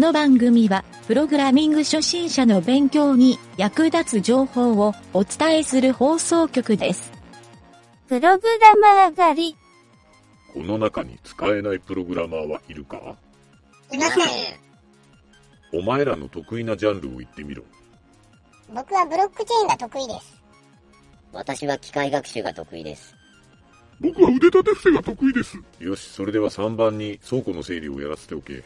の番組は、プログラミング初心者の勉強に役立つ情報をお伝えする放送局です。プログラマー狩り。この中に使えないプログラマーはいるか？いません。お前らの得意なジャンルを言ってみろ。僕はブロックチェーンが得意です。私は機械学習が得意です。僕は腕立て伏せが得意です。よし、それでは3番に倉庫の整理をやらせておけ。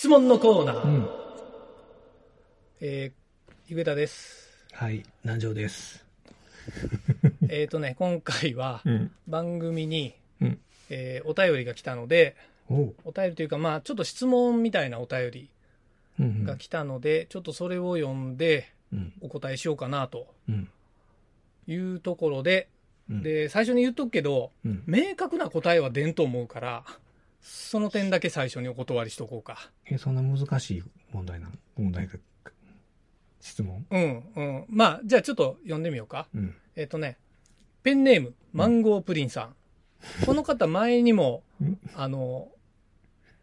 質問のコーナー。うん。えー、ゆげたです。はい、南條です。えっとね、今回はうん。番組に、うん。えーお便りが来たので、おう。お便りというか、まあ、ちょっと質問みたいなお便りうんうん。が来たので、ちょっとそれを読んでうん。お答えしようかなとうん。いうところで、うん、で、最初に言っとくけど、うん。明確な答えは出んと思うから、その点だけ最初にお断りしとこうか。え、そんな難しい問題なの問題が、質問？うん、うん。まあ、じゃあちょっと読んでみようか。うん。えっ、とね、ペンネーム、マンゴープリンさん。この方、前にもうん、あの、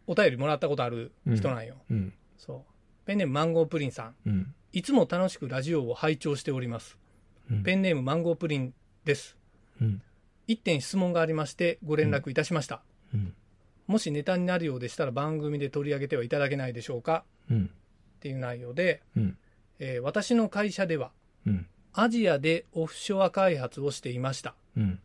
お便りもらったことある人なんよ。うん。そう。ペンネーム、マンゴープリンさん。うん。いつも楽しくラジオを拝聴しております。うん。ペンネーム、マンゴープリンです。うん。一点質問がありまして、ご連絡いたしました。うん。もしネタになるようでしたら番組で取り上げてはいただけないでしょうか？うん。っていう内容で、うん。えー私の会社では、うん。アジアでオフショア開発をしていました。うん。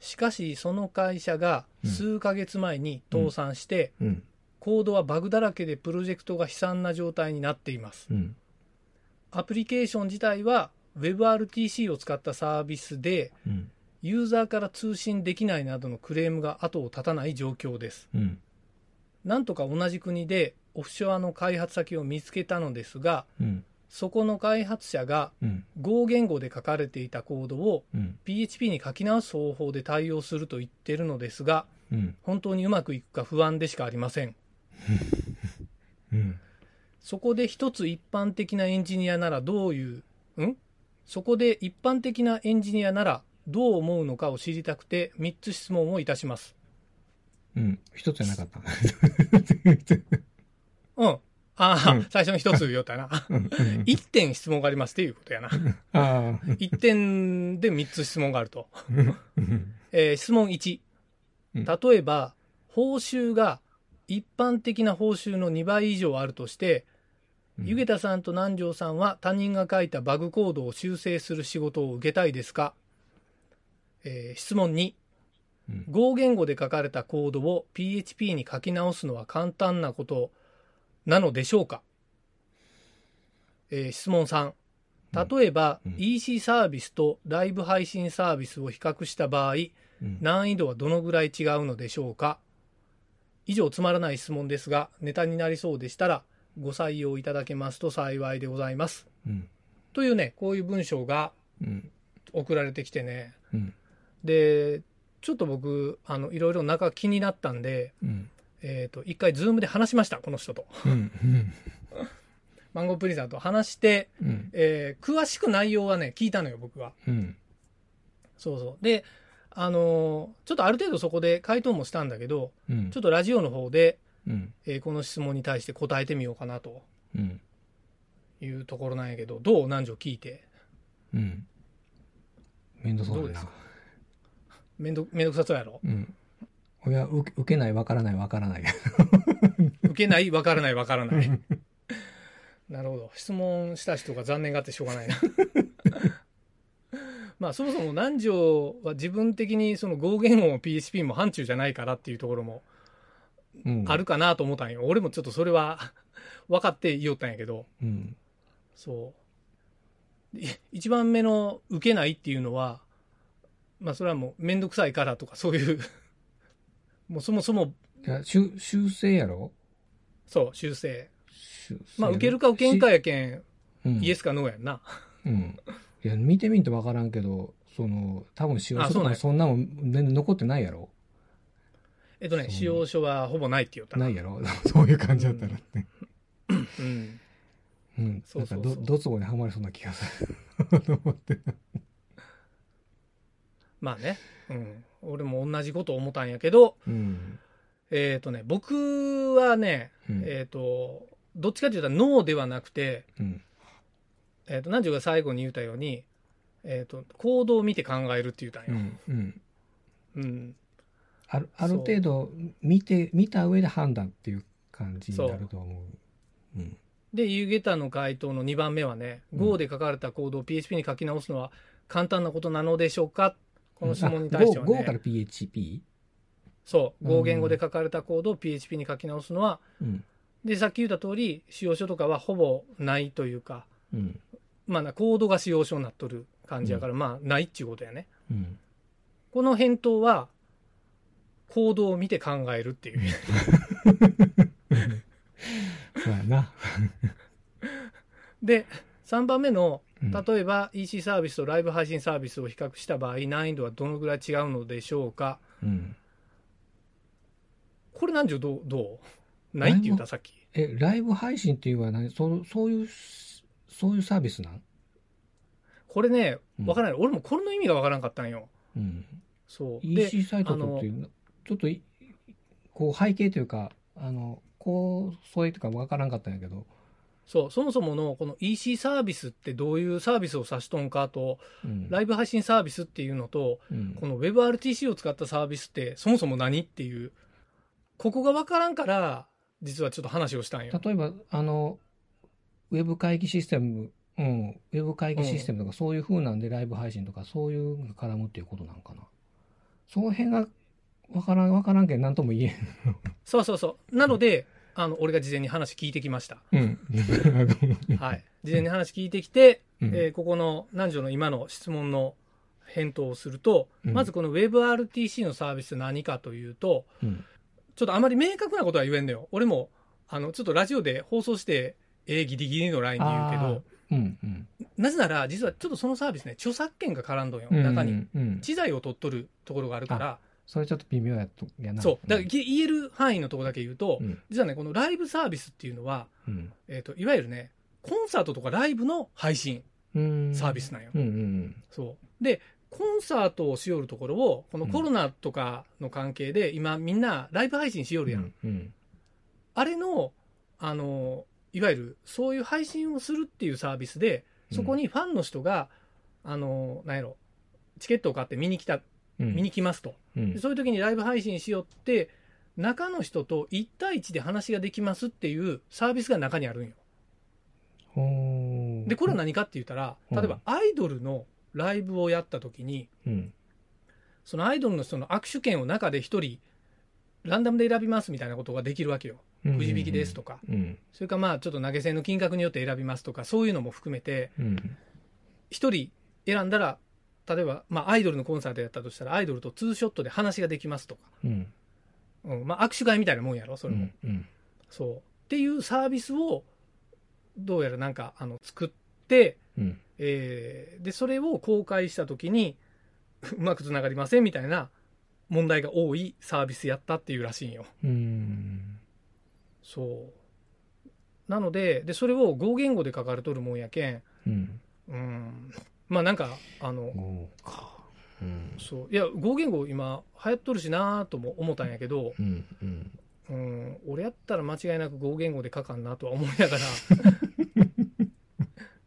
しかしその会社が数ヶ月前に倒産して、うん。コードはバグだらけでプロジェクトが悲惨な状態になっていますうん。アプリケーション自体は WebRTC を使ったサービスでうん。ユーザーから通信できないなどのクレームが後を絶たない状況ですうん。なんとか同じ国でオフショアの開発先を見つけたのですがうん。そこの開発者がうん。Go 言語で書かれていたコードをうん。PHP に書き直す方法で対応すると言ってるのですがうん。本当にうまくいくか不安でしかありませんうん。そこで一つ一般的なエンジニアならどういう、ん？そこで一般的なエンジニアならどう思うのかを知りたくて3つ質問をいたします。うん。一つじゃなかった。うん。ああ、うん最初の一つ言おったな。うん。うん。1点質問がありますっていうことやな。ああ。1点で3つ質問があると。うん。えー質問1。うん例えば、報酬が一般的な報酬の2倍以上あるとして、ゆげたさんと南條さんは他人が書いたバグコードを修正する仕事を受けたいですか、えー質問2、うん。Go 言語で書かれたコードを PHP に書き直すのは簡単なこと。なのでしょうか、えー質問3、例えば、うん。EC サービスとライブ配信サービスを比較した場合、うん。難易度はどのぐらい違うのでしょうか？以上つまらない質問ですがネタになりそうでしたらご採用いただけますと幸いでございます。うん。というねこういう文章がうん。送られてきてね。うん。でちょっと僕あのいろいろ中気になったんで、うん。えー、と一回ズームで話しましたこの人とうん。うん。マンゴープリンさんと話して、うん。えー詳しく内容はね聞いたのよ僕はうん。そうそうであのーちょっとある程度そこで回答もしたんだけどうん。ちょっとラジオの方でうん。えーこの質問に対して答えてみようかなとうん。いうところなんやけどどう？南條聞いてうん。めんどそうだなどうですか？めんどめんどくさそうやろ？うん。いや、受けない、わからない、わからない。受けないわからないわからないなるほど質問した人が残念がってしょうがないな まあそもそも南條は自分的にその合言語も PHP も範疇じゃないからっていうところもうん。あるかなと思ったんよ、俺もちょっとそれは 分かって言おったんやけどうん。そうい一番目の受けないっていうのはまあそれはもう面倒くさいからとかそういう もうそもそもいや、修修正やろ？そう修正。修正。まあ受けるか受けんかやけんうん。イエスかノーやんな。うん。いや、見てみんとわからんけど、その、多分使用書とかそんなもん全然残ってないやろ？えっとね使用書はほぼないって言った。ないやろ？そういう感じだったらね。うん。うん。そうそうそう。なんかど、どつぼにはまりそうな気がする。と思って。まあね、うん。俺も同じこと思ったんやけど、うん。えっ、とね、僕はね、うんえっ、と、どっちかというとノーではなくて、うん。えっ、と、南條が最後に言ったように、えっ、と、行動を見て考えるって言ったんよ。うん。うん。うん。あるある程度見て見た上で判断っていう感じになると思う。うん。で、ユーゲタの回答の2番目はね、うん Go で書かれたコードを PHP に書き直すのは簡単なことなのでしょうかこの質問に対してはあ Go, Go からね、PHP? そう、うん Go 言語で書かれたコードを PHP に書き直すのは、うん。で、さっき言った通り、使用書とかはほぼないというか、うん。まあな、コードが使用書になっとる感じやから、まあ、ないっていうことやね。うん。この返答は、コードを見て考えるっていう。そうやな。で、3番目の、うん例えば EC サービスとライブ配信サービスを比較した場合、難易度はどのぐらい違うのでしょうか？うん。これなんじゅうどう、どう？ないって言ったさっき。え、ライブ配信っていうのは何？そうそういう、そういうサービスなん？これね、うんわからない。俺もこれの意味がわからんかったんよ。うん。そう。で、EC サイトとっていうのちょっといこう背景というかあのこうそういうとか分からんかったんやけど、そう、そもそものこの EC サービスってどういうサービスを指しとんかと、うん。ライブ配信サービスっていうのと、うん。この WebRTC を使ったサービスってそもそも何っていう、ここがわからんから、実はちょっと話をしたんよ。例えばあのウェブ会議システム、うん、ウェブ会議システムとかそういう風なんでライブ配信とかそういうのが絡むっていうことなんかな。その辺が分からん分からんけん何とも言えそうそうそう。なので、あの、俺が事前に話聞いてきました。んうんはい。事前に話聞いてきて、うんえーここの南條の今の質問の返答をすると、うんまずこの WebRTC のサービス何かというと、うんちょっとあまり明確なことは言えんのよ。俺も、あの、ちょっとラジオで放送して、えーギリギリのラインで言うけど、うんうんなぜなら、実はちょっとそのサービスね、著作権が絡んどんよ。うん中に。うんうん知財を取っとるところがあるから、それちょっと微妙やとやなそう。だからぎ言える範囲のところだけ言うと、うん実はね、このライブサービスっていうのは、うんえっ、と、いわゆるね、コンサートとかライブの配信うんサービスなんよ。うんうんそう。で、コンサートをしよるところを、このコロナとかの関係で、今みんなライブ配信しよるやん。うんうんあれの、あの、いわゆるそういう配信をするっていうサービスで、そこにファンの人が、あの、なんやろ、チケットを買って見に来た、うん見に来ますと。うん。でそういう時にライブ配信しよって、中の人と1対1で話ができますっていうサービスが中にあるんよ。で、これは何かって言ったら、うん。例えばアイドルのライブをやった時に、うん。そのアイドルの人の握手券を中で1人、ランダムで選びますみたいなことができるわけよ。うん。くじ引きですとか。うん。それからまあちょっと投げ銭の金額によって選びますとか、そういうのも含めて、うん。1人選んだら、例えば、まあ、アイドルのコンサートやったとしたら、アイドルとツーショットで話ができますとか、うんうんまあ、握手会みたいなもんやろ、それも。うんそう。っていうサービスを、どうやらなんか、あの、作って、うんえーで、それを公開したときに、うまくつながりませんみたいな問題が多いサービスやったっていうらしいんよ。うんそう。なので、で、それを語言語で書かれとるもんやけん、うんうん。まあなんか、あの、そうん。そう。いや、語言語今流行っとるしなとも思ったんやけど、うんうん。うん、俺やったら間違いなく語言語で書かんなとは思いながら、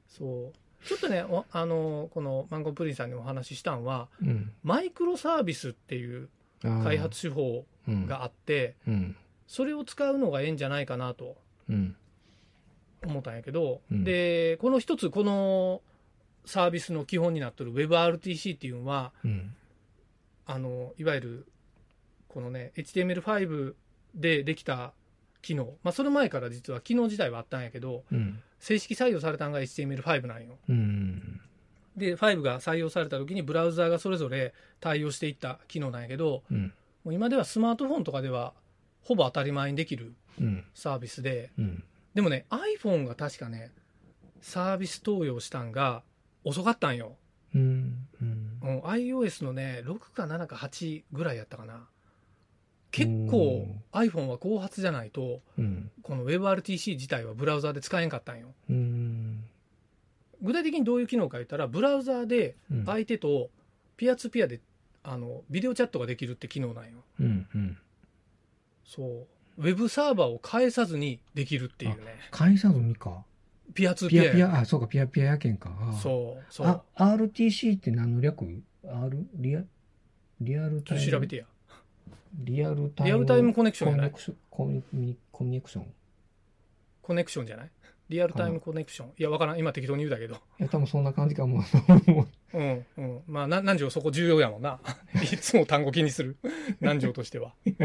そう。ちょっとね、おあの、このマンゴープリンさんにお話ししたんは、うん。マイクロサービスっていう開発手法があって、うん。それを使うのがええんじゃないかなとうん。思ったんやけど、うん。で、この一つ、このサービスの基本になってる WebRTC っていうのは、うん。あの、いわゆる、このね、HTML5 でできた機能、まあ、その前から実は機能自体はあったんやけど、うん。正式採用されたのが HTML5 なんよ。うん。で、5が採用された時にブラウザーがそれぞれ対応していった機能なんやけど、うん。もう今ではスマートフォンとかではほぼ当たり前にできるうん。サービスで、うん。でもね、iPhone が確かね、サービス投与したんが遅かったんよ。うんうんうん、iOS のね、6か7か8ぐらいやったかな。結構 iPhone は後発じゃないと、うんこの WebRTC 自体はブラウザーで使えんかったんよ。うん具体的にどういう機能か言ったら、ブラウザーでうん相手とピアツーピアであのビデオチャットができるって機能なんようんうん。そうウェブサーバーを返さずにできるっていうね返さずにか。ピアツーピアやピアピア、あ、そうか、ピアピアやけんか。あそうそうあ、RTC って何の略 ?R? リア、リアルちタイム？ょっと調べてやリアルタイム？リアルタイムコネクションじゃない？コネクション？コミュニコミュニケーション？いコネクションじゃない？リアルタイムコネクションいやわからん今適当に言うだけどや、多分そんな感じかも。うんうんまあな南條そこ重要やもんな いつも単語気にする 南條としては、うん、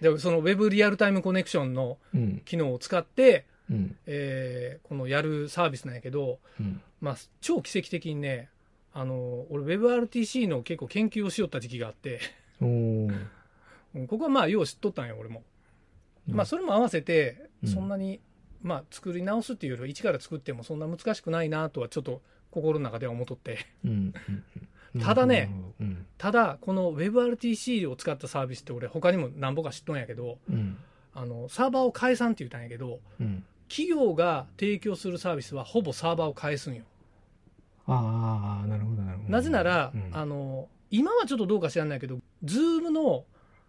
でそのウェブリアルタイムコネクションのうん。機能を使って、うん。えーこのやるサービスなんやけど、うん。まあ、超奇跡的にねあの俺 WebRTC の結構研究をしよった時期があって ここはまあよう知っとったんよ俺も、まあそれも合わせてうんそんなに、まあ作り直すっていうよりは一から作ってもそんな難しくないなとはちょっと心の中では思っとってうん。うん ただね、うん。ただこの WebRTC を使ったサービスって俺他にも何ぼか知っとんやけどうん。あのサーバーを返さんって言ったんやけどうん。企業が提供するサービスはほぼサーバーを返すんよ。ああ、なるほど、なるほど。なぜなら、うん。あの今はちょっとどうか知らないけど Zoom の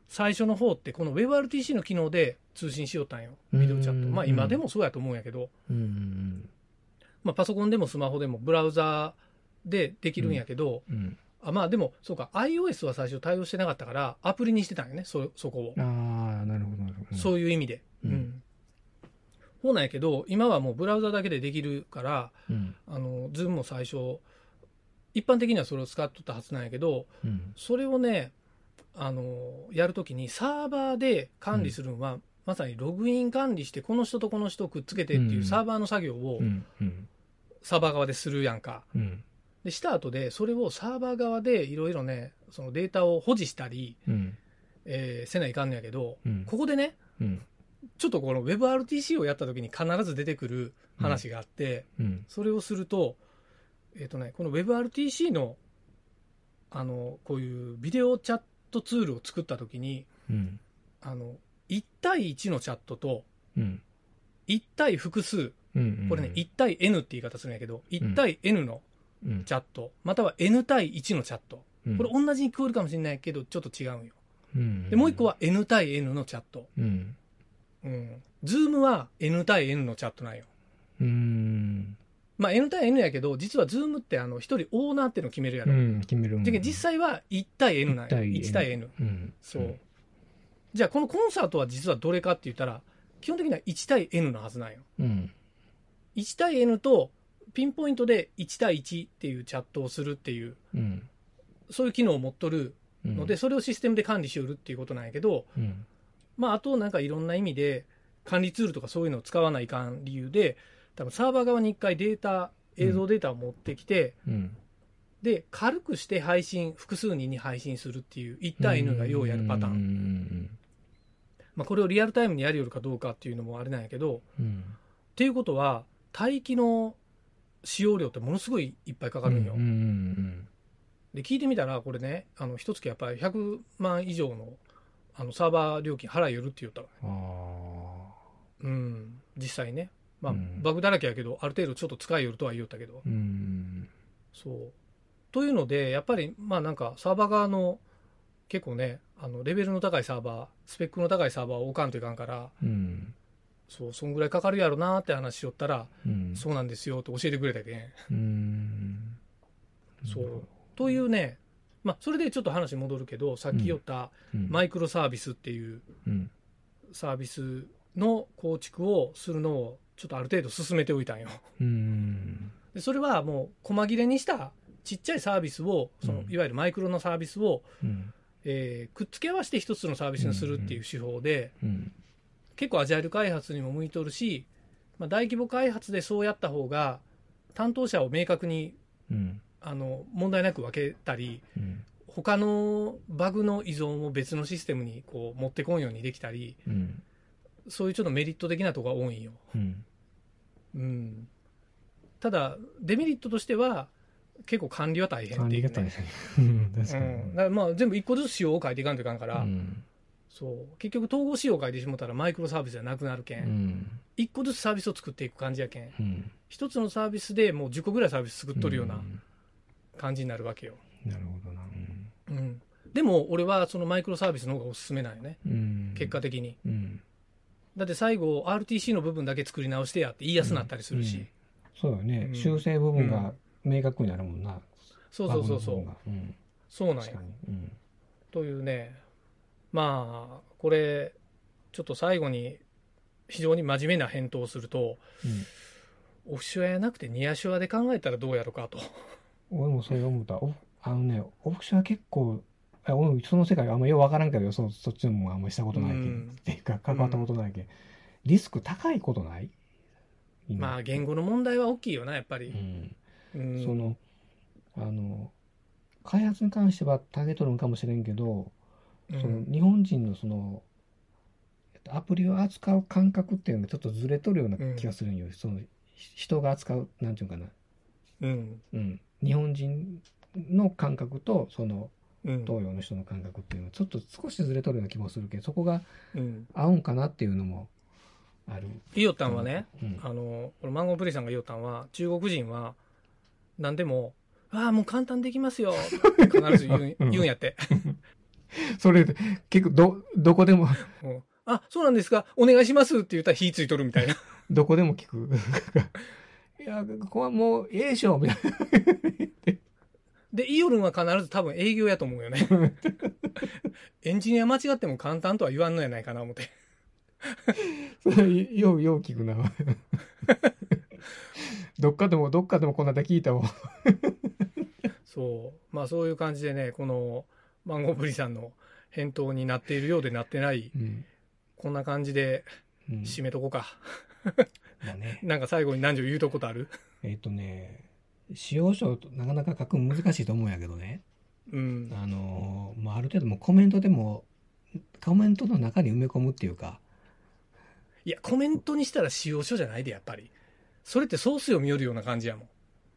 最初の方ってこの WebRTC の機能で通信しよったんよ。ビデオチャット。うん。まあ今でもそうやと思うんやけど、まあ、パソコンでもスマホでもブラウザーでできるんやけど、うん。うん。あまあでもそうか iOS は最初対応してなかったからアプリにしてたんよねそそこを、ああ、なるほど、なるほど。そういう意味で、うんうなんやけど今はもうブラウザだけでできるからうん。あの Zoom も最初一般的にはそれを使っとったはずなんやけどうん。それをねあのやるときにサーバーで管理するのは、まさにログイン管理してこの人とこの人をくっつけてっていううんサーバーの作業をうん。うん。サーバー側でするやんか。うん。でした後でそれをサーバー側でいろいろねそのデータを保持したり、うん。えーせないかんのやけどうん。ここでねうん。ちょっとこの WebRTC をやった時に必ず出てくる話があって、うん。それをすると,、えーとね、この WebRTC のあのこういうビデオチャットツールを作った時にうん。あの1対1のチャットとうん。1対複数うん。これね1対 N って言い方するんやけど1対 N のうん。チャットまたは N 対1のチャットうんこれ同じに聞こえるかもしれないけどちょっと違うんようん。でもう一個は N 対 N のチャットうん。うん。Zoom は N 対 N のチャットなんよ。うん。まあ N 対 N やけど、実は Zoom ってあの一人オーナーっていうのを決めるやろ。うん。決めるもん。で実際は1対 N なんよ。1対 N。うん。そう。じゃあこのコンサートは実はどれかって言ったら、基本的には1対 N のはずなんよ。うん。1対 N とピンポイントで1対1っていうチャットをするっていう、うん。そういう機能を持っとるうん。ので、、それをシステムで管理しよるっていうことなんやけど、うん。まあ、あとなんかいろんな意味で管理ツールとかそういうのを使わないかん理由で多分サーバー側に一回データ映像データを持ってきて、うん。で軽くして配信複数人に配信するっていう1対 N がようやるパターン、うん。まあ、これをリアルタイムにやりよるかどうかっていうのもあれなんやけどうん。っていうことは待機の使用量ってものすごいいっぱいかかるんよ。で聞いてみたらこれねあの一月やっぱり100万以上のあのサーバー料金払いよるって言ったわああ。うん実際ねまあ、うんバグだらけやけどある程度ちょっと使いよるとは言おったけどうん。そうというのでやっぱりまあなんかサーバー側の結構ねあのレベルの高いサーバースペックの高いサーバーを置かんといかんからうん。そうそんぐらいかかるやろなって話しよったら、うん。そうなんですよって教えてくれたけん。そうというねまあそれでちょっと話戻るけどさっき言ったうん。マイクロサービスっていううん。サービスの構築をするのをちょっとある程度進めておいたんようん。でそれはもう細切れにしたちっちゃいサービスをそのうんいわゆるマイクロのサービスを、うん。えーくっつけ合わせて一つのサービスにするっていう手法で、うん。結構アジャイル開発にも向いとるし、まあ、大規模開発でそうやった方が担当者を明確にうん。あの問題なく分けたりうん。他のバグの依存を別のシステムにこう持ってこんようにできたりうん。そういうちょっとメリット的なとこが多いんよ。うん。うん、ただデメリットとしては結構管理は大変管っていう、ね、理が大変。かまあ全部一個ずつ仕様を書いていかんといかんから、うん。そう結局統合仕様を書いてしもたらマイクロサービスじゃなくなるけ、うんん。一個ずつサービスを作っていく感じやけんうん。一つのサービスでもう10個ぐらいサービス作っとるような感じになるわけよ、なるほどな。うん。うん。でも、俺はそのマイクロサービスの方がおすすめなんよね。うん。結果的に。うん。だって最後、RTC の部分だけ作り直してやって言いやすなったりするし。そうよね、うん修正部分が明確になるもんな。そうそうそうそう。そうなんよ確か。に。うん。というね、まあ、これ、ちょっと最後に非常に真面目な返答をすると、オフショアやなくてニアショアで考えたらどうやろうかと。俺もそれ思った。オフあのね、オプションは結構、あ俺もその世界あんまようわからんけど、そそっちのもあんまりしたことないけん、うんっていうか、関わったことないけん、リスク高いことない？今まあ、言語の問題は大きいよな、やっぱり。うん。うんその、あの、開発に関してはターゲット論かもしれんけど、うんその日本人のその、えっとアプリを扱う感覚っていうのがちょっとずれとるような気がするんよ。その、ひ人が扱う、なんていうかな、うん。うん。日本人の感覚と、その、うん。東洋の人の感覚っていうのはちょっと少しずれとるような気もするけどそこがうん。合うんかなっていうのもある。イオタンはね、うんあの、マンゴープリさんがイオタンは、中国人は、何でも、ああ、もう簡単できますよ必ず言う うん言うんやって。それで結構どどこでもうんあ、そうなんですか、お願いしますって言ったら火ついとるみたいな。どこでも聞く。いやここはもうええでしょみたいな。で、イオルンは必ず多分営業やと思うよね。エンジニア間違っても簡単とは言わんのやないかな思って。それようよう聞くな。どっかでもどっかでもこんなだ聞いたわ。そう。まあそういう感じでね、このマンゴープリさんの返答になっているようでなってない、うん。こんな感じでうん締めとこうか。まあね。なんか最後に何時言うとことある？えっ、とね、使用書となかなか書くの難しいと思うんやけどね。うん。あのーまあ、ある程度もうコメントでも、コメントの中に埋め込むっていうか、いや、コメントにしたら使用書じゃないで、やっぱり。それってソース読み寄るような感じやもん。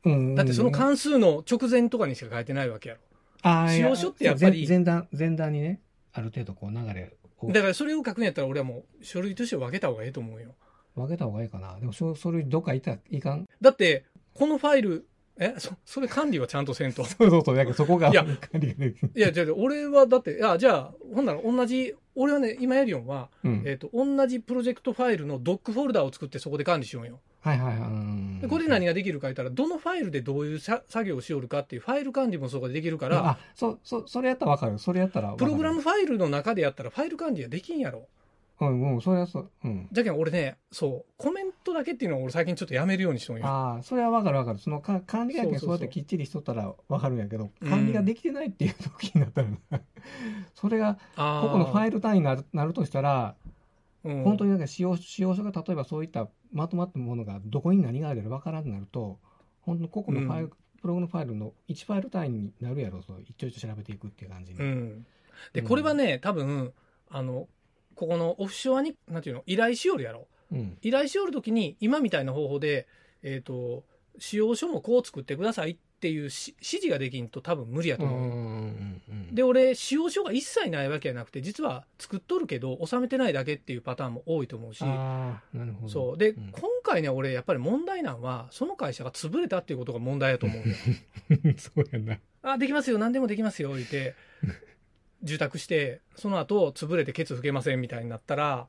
うんだってその関数の直前とかにしか書いてないわけやろ。あーいや使用書ってやっぱり前前段、前段にね、ある程度こう流れをだからそれを書くんやったら俺はもう書類として分けた方がいいと思うよ。分けた方がいいかな。でも、そそれどっかいたらいかん？だって、このファイル、え、そ、それ管理はちゃんとせんと。そうそうそう。だけどそこが、いや管理ができるいや、じゃあ俺はだって、あ、じゃあ、ほんなら同じ、俺はね、今やるよんは、うんえっ、と、同じプロジェクトファイルのドックフォルダを作ってそこで管理しようよ。はいはいはいこれで何ができるか言ったら、どのファイルでどういうさ作業をしよるかっていうファイル管理もそこでできるから、あ、そ、そ、それやったら分かる。それやったら。プログラムファイルの中でやったらファイル管理はできんやろ。うんうん、それはそう。うん。じゃけん俺ね、そう、コメントだけっていうのは俺最近ちょっとやめるようにしとんよ。ああ、それは分かる分かる。そのか管理がそうそうやってきっちりしとったら分かるんやけど、うん管理ができてないっていう時になったらな、それが、ここのファイル単位になるなるとしたら、うん本当になんか使用使用書が例えばそういったまとまったものがどこに何があるか分からなくなると、本当に個々のファイル、うんプログラムファイルの1ファイル単位になるやろ、そう一丁一丁調べていくっていう感じに。うん。で、うんこれはね、多分、あの、ここのオフショアに、なんていうの、依頼しよるやろ。うん。依頼しよるときに、今みたいな方法で、えっ、と、使用書もこう作ってくださいっていうし指示ができんと多分無理やとうん思う。うんうんで、俺、使用書が一切ないわけじゃなくて、実は作っとるけど、収めてないだけっていうパターンも多いと思うし、なるほど。そう。で、ん今回ね、俺、やっぱり問題なんは、その会社が潰れたっていうことが問題だと思うよ。そうやな。あ、できますよ、何でもできますよ、言って、受託して、その後、潰れてケツ吹けませんみたいになったら、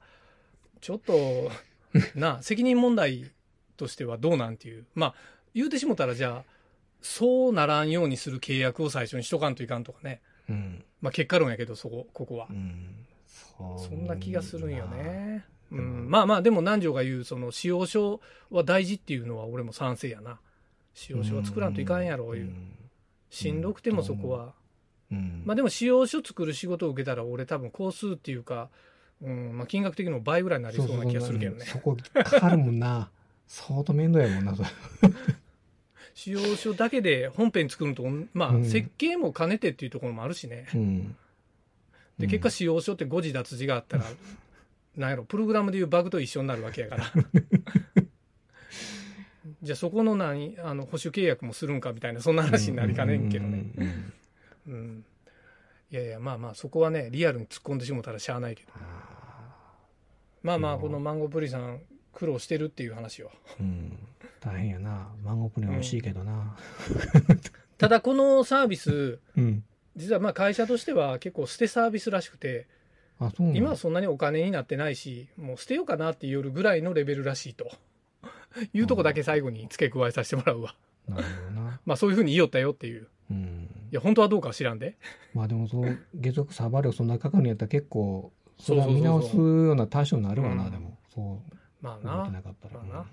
ちょっと、な、責任問題としてはどうなんていう。まあ、言うてしもたら、じゃあ、そうならんようにする契約を最初にしとかんといかんとかね。うん。まあ、結果論やけど、そこ、ここはう。ん。そそんな気がするんよね。うん、まあまあ、でも南條が言う、その、使用書は大事っていうのは俺も賛成やな。使用書は作らんといかんやろ、いう。しんどくてもそこは。うん。まあでも使用書作る仕事を受けたら俺多分工数っていうか、うん、まあ金額的にも倍ぐらいになりそうな気がするけどね。そこかかるもんな。相当面倒やもんな、それ。使用書だけで本編作るのと、まあうん設計も兼ねてっていうところもあるしね。うん。で、結果使用書って誤字脱字があったら、なんやろ、プログラムでいうバグと一緒になるわけやから。じゃあそこの何、あの、保守契約もするんかみたいな、そんな話になりかねんけどね。うんうんうんうん。いやいや、まあまあ、そこはね、リアルに突っ込んでしもたらしゃあないけど。まあまあ、このマンゴープリさん、苦労してるっていう話を。うん。大変やな。マンゴープリン美味しいけどな。ただ、このサービス、うん。実はまあ会社としては結構捨てサービスらしくて、あ、そう今はそんなにお金になってないし、もう捨てようかなっていうぐらいのレベルらしいと。いうとこだけ最後に付け加えさせてもらうわ。なるほどな。まあそういうふうに言いよったよっていう。うん。いや、本当はどうかは知らんで。まあでもそう、月額サーバー料そんなかかるんやったら結構、それは見直すような対象になるわな、うんでも。そうまあなな。かったら。まあな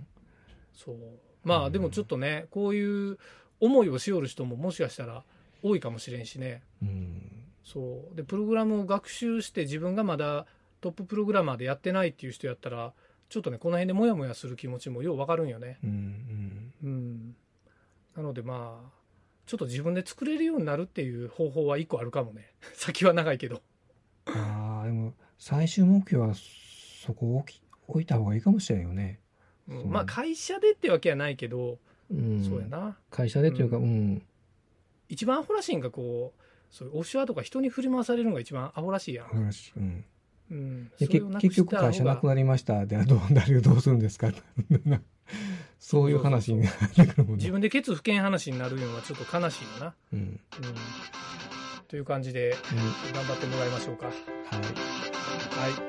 そう。まあでもちょっとね、こういう思いをしよる人ももしかしたら多いかもしれんしね。うん。うん。そう。で、プログラムを学習して自分がまだトッププログラマーでやってないっていう人やったら、ちょっとね、この辺でモヤモヤする気持ちもようわかるんよね。うん。うん。うん。なのでまあ、ちょっと自分で作れるようになるっていう方法は一個あるかもね。先は長いけど。ああ、でも、最終目標はそこを置いた方がいいかもしれんよね。うんまあ会社でってわけはないけど、うん。そうやな。会社でというか、ううん。一番アホらしいんがこう、そういうオフとか人に振り回されるのが一番アホらしいやん。話うん。うん。結局会社なくなりました。ではどう、誰をどうするんですか そういう話になってくるもんね。自分でケツ不見話になるのはちょっと悲しいよな。うん。うん。という感じで、うん頑張ってもらいましょうか。はい。は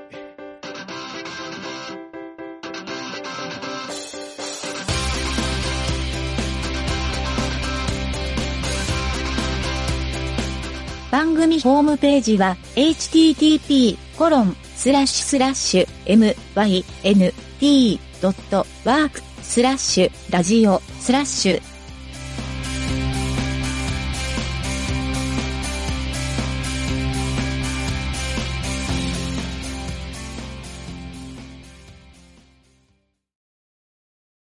い。番組ホームページは http:// mynt.work スラッシュラジオスラッシュ